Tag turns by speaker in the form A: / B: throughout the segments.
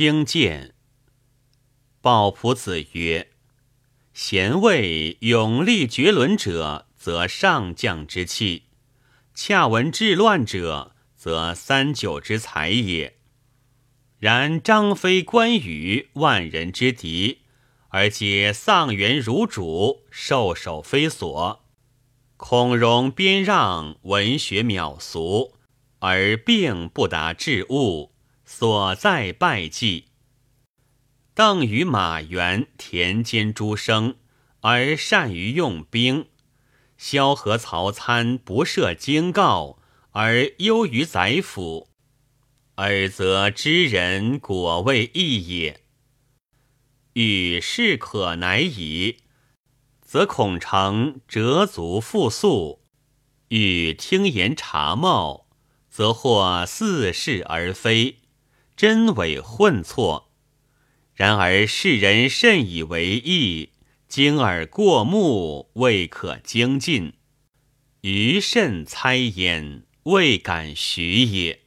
A: 清见。鲍仆子曰：“贤位勇力绝伦者，则上将之器；恰闻治乱者，则三九之才也。然张飞、关羽，万人之敌，而皆丧元如主，受首非所。孔融边让，文学渺俗，而并不达至物，所在败绩。邓与马援，田间诸生，而善于用兵；萧何、曹参不设京告，而优于宰辅。尔则知人果未易也。欲事可乃矣，则恐成折足复速；欲听言察貌，则或似是而非，真伪混错。然而世人甚以为意，经而过目，未可精进。余甚猜焉，未敢许也。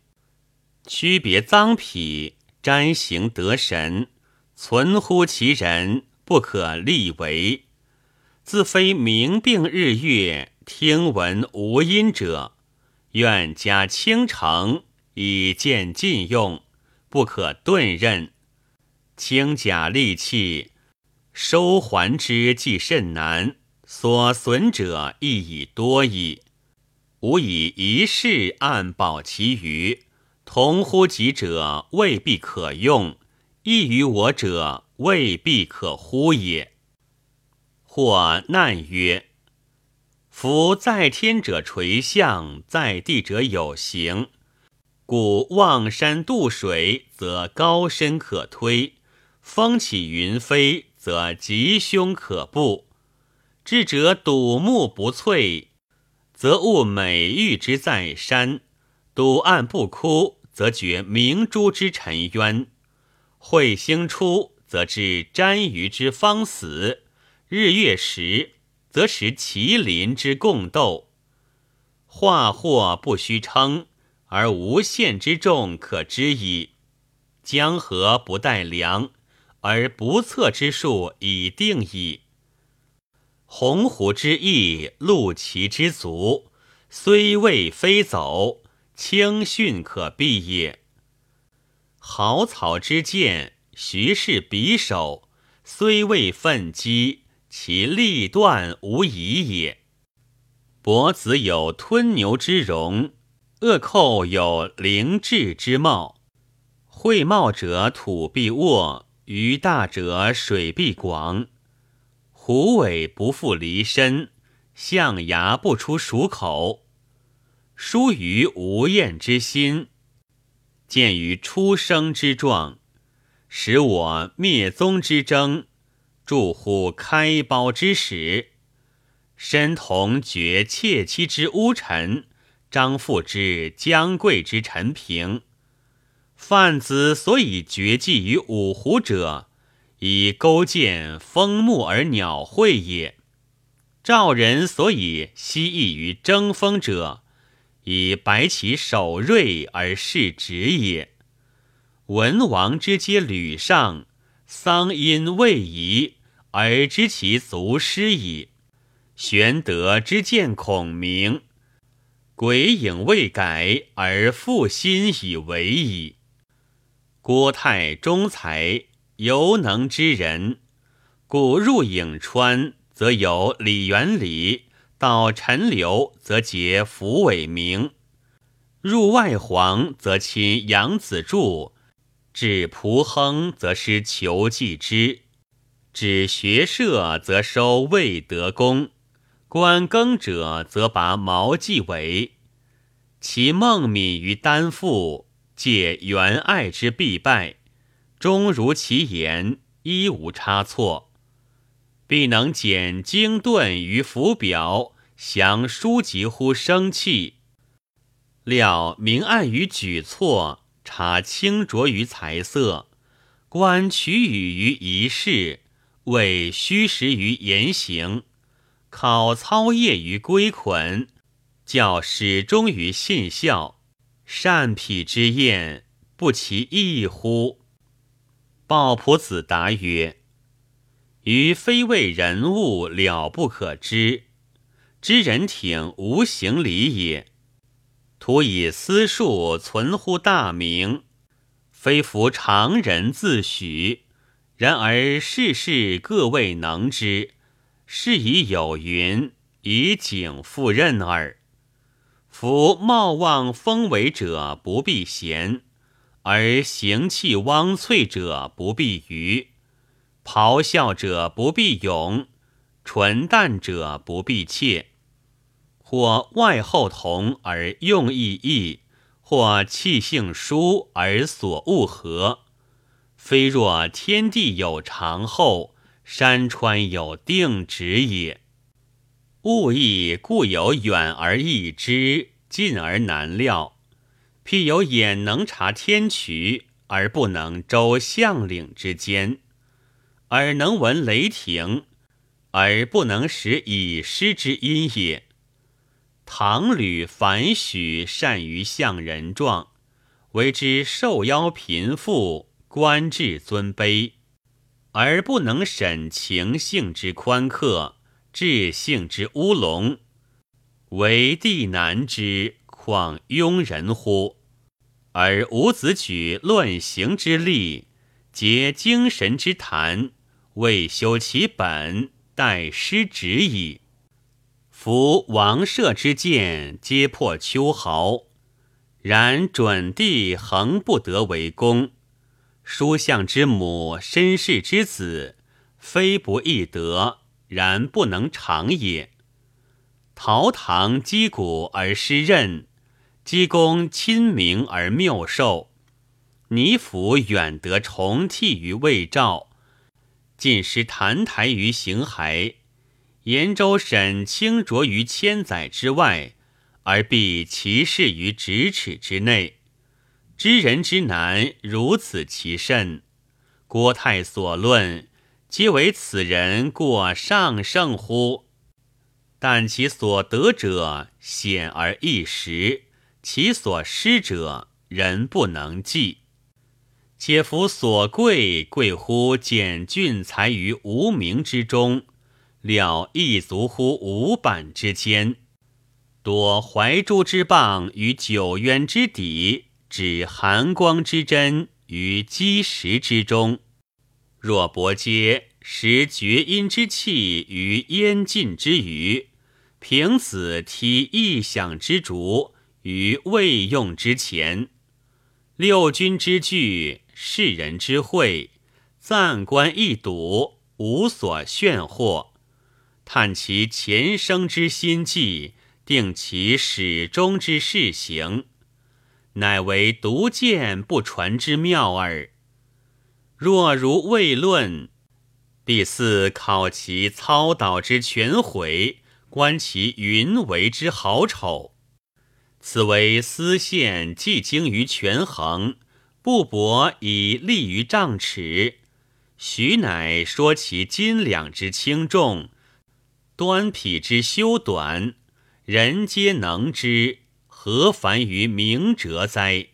A: 区别脏癖，瞻行得神，存乎其人，不可立为。自非明病日月，听闻无因者，愿加倾城以见禁用，不可顿任。轻甲利器，收还之既甚难，所损者亦已多矣。吾以一事暗保其余。同乎己者未必可用，异于我者未必可乎也。或难曰：夫在天者垂象，在地者有形。故望山渡水，则高深可推；风起云飞，则吉凶可布。智者睹木不翠，则悟美玉之在山。睹岸不枯，则觉明珠之沉渊；彗星出，则知瞻鱼之方死；日月食，则识麒麟之共斗。化祸不须称，而无限之众可知矣。江河不待量，而不测之数已定矣。鸿鹄之翼，鹿骑之足，虽未飞走。轻训可避也。豪草之剑，徐氏匕首，虽未奋击，其力断无疑也。伯子有吞牛之容，恶寇有灵智之貌。会茂者土必沃，鱼大者水必广。虎尾不复离身，象牙不出鼠口。疏于无厌之心，见于出生之状，使我灭宗之争，助乎开苞之始。身同绝妾妻之污臣，张父之姜贵之陈平。范子所以绝迹于五湖者，以勾践风木而鸟会也；赵人所以希异于争锋者。以白其守锐而示直也。文王之皆吕尚，桑因未移而知其足失矣。玄德之见孔明，鬼影未改而复心以为矣。郭泰忠才，犹能之人，故入颍川，则有李元礼。到陈留，则结符尾名；入外黄，则亲杨子柱；至蒲亨，则师裘继之；指学社，则收魏德公；观耕者，则拔毛继伟。其孟敏于丹父，借元爱之必败，终如其言，一无差错。必能减经顿于浮表。降书籍乎生气，料明暗于举措，察清浊于才色，观取语于仪事，为虚实于言行，考操业于归捆，教始终于信孝，善匹之宴，不其异乎？鲍仆子答曰：“于非谓人物了不可知，知人挺无形理也。徒以私术存乎大名，非服常人自许。然而世事各未能之，是以有云：以景赴任耳。夫貌望丰伟者不必贤。”而行气汪翠者不必愚，咆哮者不必勇，纯淡者不必怯。或外厚同而用意异，或气性疏而所恶合。非若天地有常厚，山川有定止也。物异故有远而易知，近而难料。譬有眼能察天衢，而不能周象岭之间；耳能闻雷霆，而不能识以失之音也。唐吕樊许善于象人状，为之受邀贫富，官至尊卑，而不能审情性之宽刻，智性之乌龙，为地难之。况庸人乎？而伍子举论行之力，结精神之谈，未修其本，待失职矣。夫王舍之剑，皆破秋毫；然准地恒不得为公。书相之母，身世之子，非不易得，然不能长也。陶唐击鼓而失任。姬公亲明而妙寿，倪府远得重替于魏赵，晋失澹台于邢骸，延州沈清卓于千载之外，而必其事于咫尺之内。知人之难，如此其甚。郭泰所论，皆为此人过上圣乎？但其所得者显而易识。其所失者，人不能计。且夫所贵贵乎简俊才于无名之中，了亦足乎五板之间。夺怀珠之棒于九渊之底，指寒光之针于积石之中。若伯皆识绝阴之气于咽尽之余，凭此踢异响之竹。于未用之前，六君之聚，世人之会，暂观一睹，无所炫惑。探其前生之心计，定其始终之事行，乃为独见不传之妙耳。若如未论，必似考其操导之全毁，观其云为之好丑。此为丝线既精于权衡，不薄以立于丈尺。许乃说其斤两之轻重，端匹之修短，人皆能之，何烦于明哲哉？